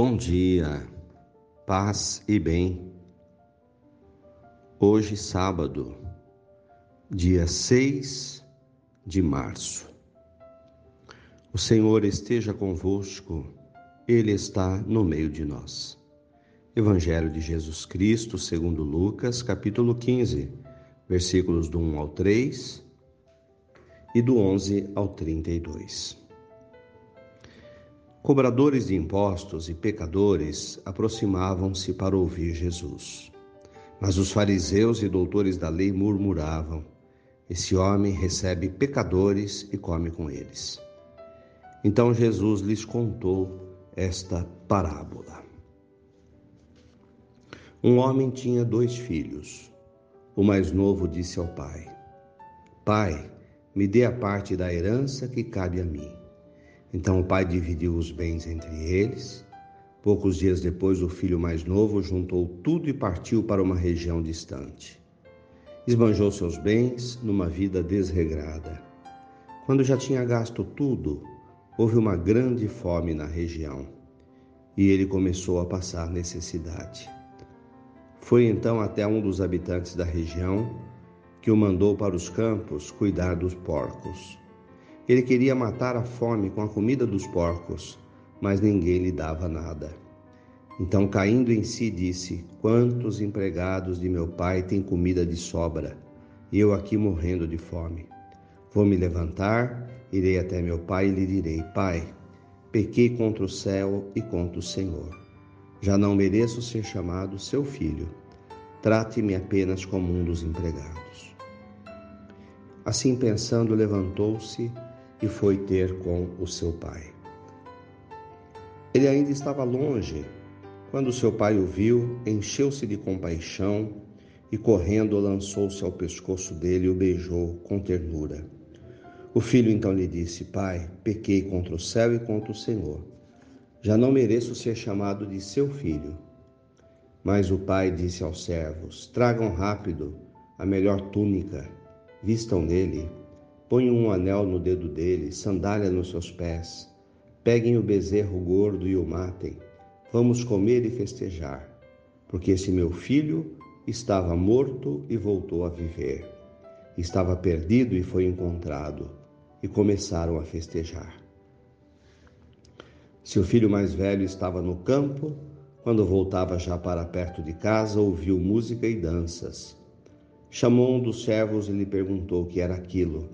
Bom dia, paz e bem. Hoje, sábado, dia 6 de março. O Senhor esteja convosco, Ele está no meio de nós. Evangelho de Jesus Cristo, segundo Lucas, capítulo 15, versículos do 1 ao 3 e do 11 ao 32. Cobradores de impostos e pecadores aproximavam-se para ouvir Jesus. Mas os fariseus e doutores da lei murmuravam: Esse homem recebe pecadores e come com eles. Então Jesus lhes contou esta parábola. Um homem tinha dois filhos. O mais novo disse ao pai: Pai, me dê a parte da herança que cabe a mim. Então o pai dividiu os bens entre eles. Poucos dias depois, o filho mais novo juntou tudo e partiu para uma região distante. Esbanjou seus bens numa vida desregrada. Quando já tinha gasto tudo, houve uma grande fome na região e ele começou a passar necessidade. Foi então até um dos habitantes da região que o mandou para os campos cuidar dos porcos. Ele queria matar a fome com a comida dos porcos, mas ninguém lhe dava nada. Então, caindo em si, disse: Quantos empregados de meu pai têm comida de sobra, e eu aqui morrendo de fome? Vou me levantar, irei até meu pai e lhe direi: Pai, pequei contra o céu e contra o Senhor. Já não mereço ser chamado seu filho. Trate-me apenas como um dos empregados. Assim pensando, levantou-se e foi ter com o seu pai. Ele ainda estava longe quando seu pai o viu, encheu-se de compaixão e, correndo, lançou-se ao pescoço dele e o beijou com ternura. O filho então lhe disse: Pai, pequei contra o céu e contra o Senhor. Já não mereço ser chamado de seu filho. Mas o pai disse aos servos: Tragam rápido a melhor túnica, vistam nele Ponham um anel no dedo dele, sandália nos seus pés. Peguem o bezerro gordo e o matem. Vamos comer e festejar, porque esse meu filho estava morto e voltou a viver. Estava perdido e foi encontrado. E começaram a festejar. Seu filho mais velho estava no campo. Quando voltava já para perto de casa, ouviu música e danças. Chamou um dos servos e lhe perguntou o que era aquilo.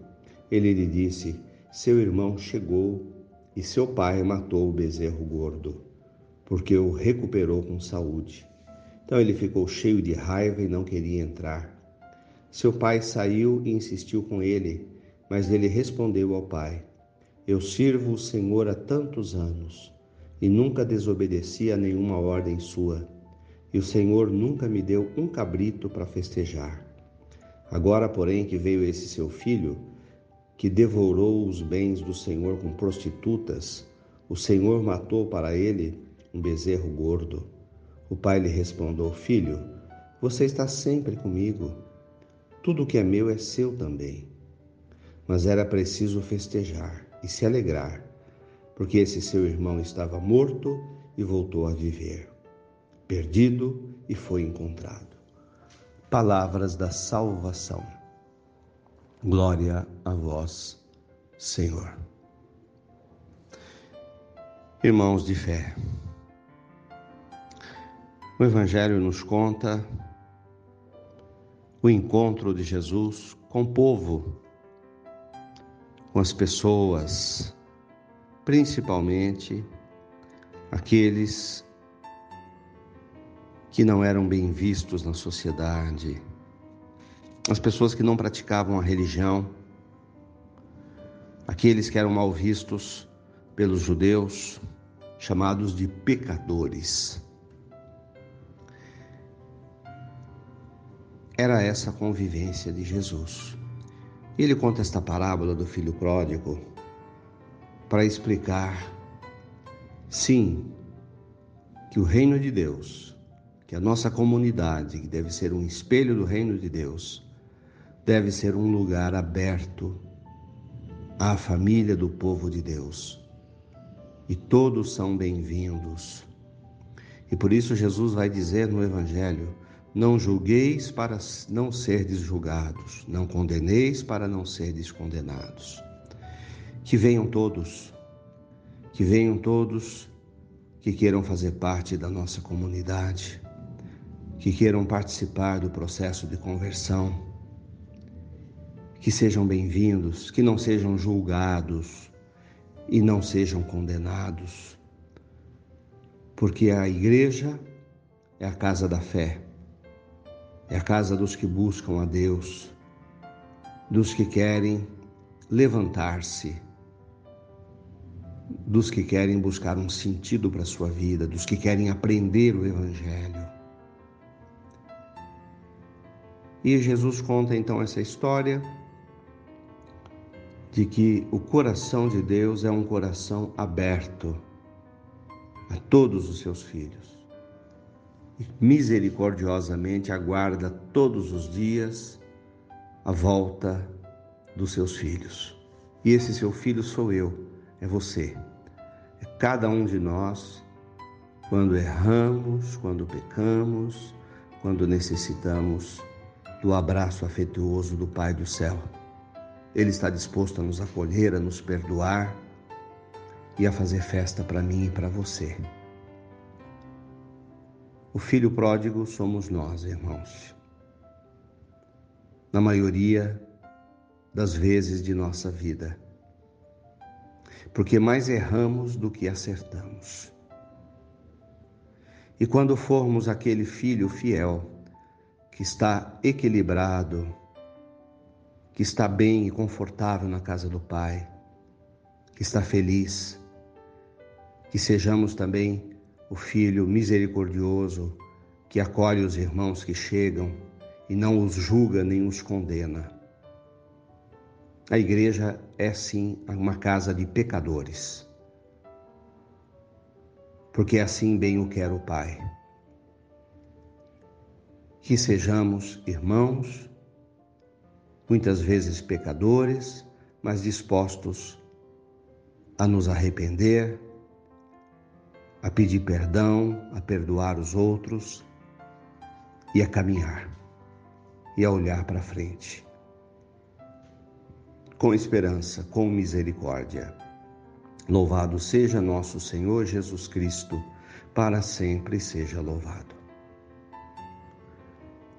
Ele lhe disse: Seu irmão chegou e seu pai matou o bezerro gordo, porque o recuperou com saúde. Então ele ficou cheio de raiva e não queria entrar. Seu pai saiu e insistiu com ele, mas ele respondeu ao pai: Eu sirvo o Senhor há tantos anos e nunca desobedeci a nenhuma ordem sua. E o Senhor nunca me deu um cabrito para festejar. Agora, porém, que veio esse seu filho, que devorou os bens do Senhor com prostitutas, o Senhor matou para ele um bezerro gordo. O pai lhe respondeu: Filho, você está sempre comigo. Tudo que é meu é seu também. Mas era preciso festejar e se alegrar, porque esse seu irmão estava morto e voltou a viver, perdido e foi encontrado. Palavras da salvação. Glória a vós, Senhor. Irmãos de fé, o Evangelho nos conta o encontro de Jesus com o povo, com as pessoas, principalmente aqueles que não eram bem vistos na sociedade as pessoas que não praticavam a religião, aqueles que eram mal vistos pelos judeus, chamados de pecadores. Era essa a convivência de Jesus. Ele conta esta parábola do filho pródigo para explicar, sim, que o reino de Deus, que a nossa comunidade, que deve ser um espelho do reino de Deus, deve ser um lugar aberto à família do povo de Deus. E todos são bem-vindos, E por isso Jesus vai dizer no Evangelho: Não julgueis para não serdes julgados, não condeneis para não serdes condenados. Que venham todos, que venham todos que queiram fazer parte da nossa comunidade, que queiram participar do processo de conversão, que sejam bem-vindos, que não sejam julgados e não sejam condenados, porque a igreja é a casa da fé, é a casa dos que buscam a Deus, dos que querem levantar-se dos que querem buscar um sentido para a sua vida, dos que querem aprender o Evangelho. E Jesus conta então essa história de que o coração de Deus é um coração aberto a todos os seus filhos. E misericordiosamente aguarda todos os dias a volta dos seus filhos. E esse seu filho sou eu é você. É cada um de nós quando erramos, quando pecamos, quando necessitamos do abraço afetuoso do Pai do céu. Ele está disposto a nos acolher, a nos perdoar e a fazer festa para mim e para você. O filho pródigo somos nós, irmãos. Na maioria das vezes de nossa vida porque mais erramos do que acertamos. E quando formos aquele filho fiel, que está equilibrado, que está bem e confortável na casa do Pai, que está feliz, que sejamos também o filho misericordioso que acolhe os irmãos que chegam e não os julga nem os condena. A igreja é sim uma casa de pecadores. Porque assim bem o quer o Pai. Que sejamos irmãos, muitas vezes pecadores, mas dispostos a nos arrepender, a pedir perdão, a perdoar os outros e a caminhar e a olhar para frente com esperança, com misericórdia. Louvado seja nosso Senhor Jesus Cristo, para sempre seja louvado.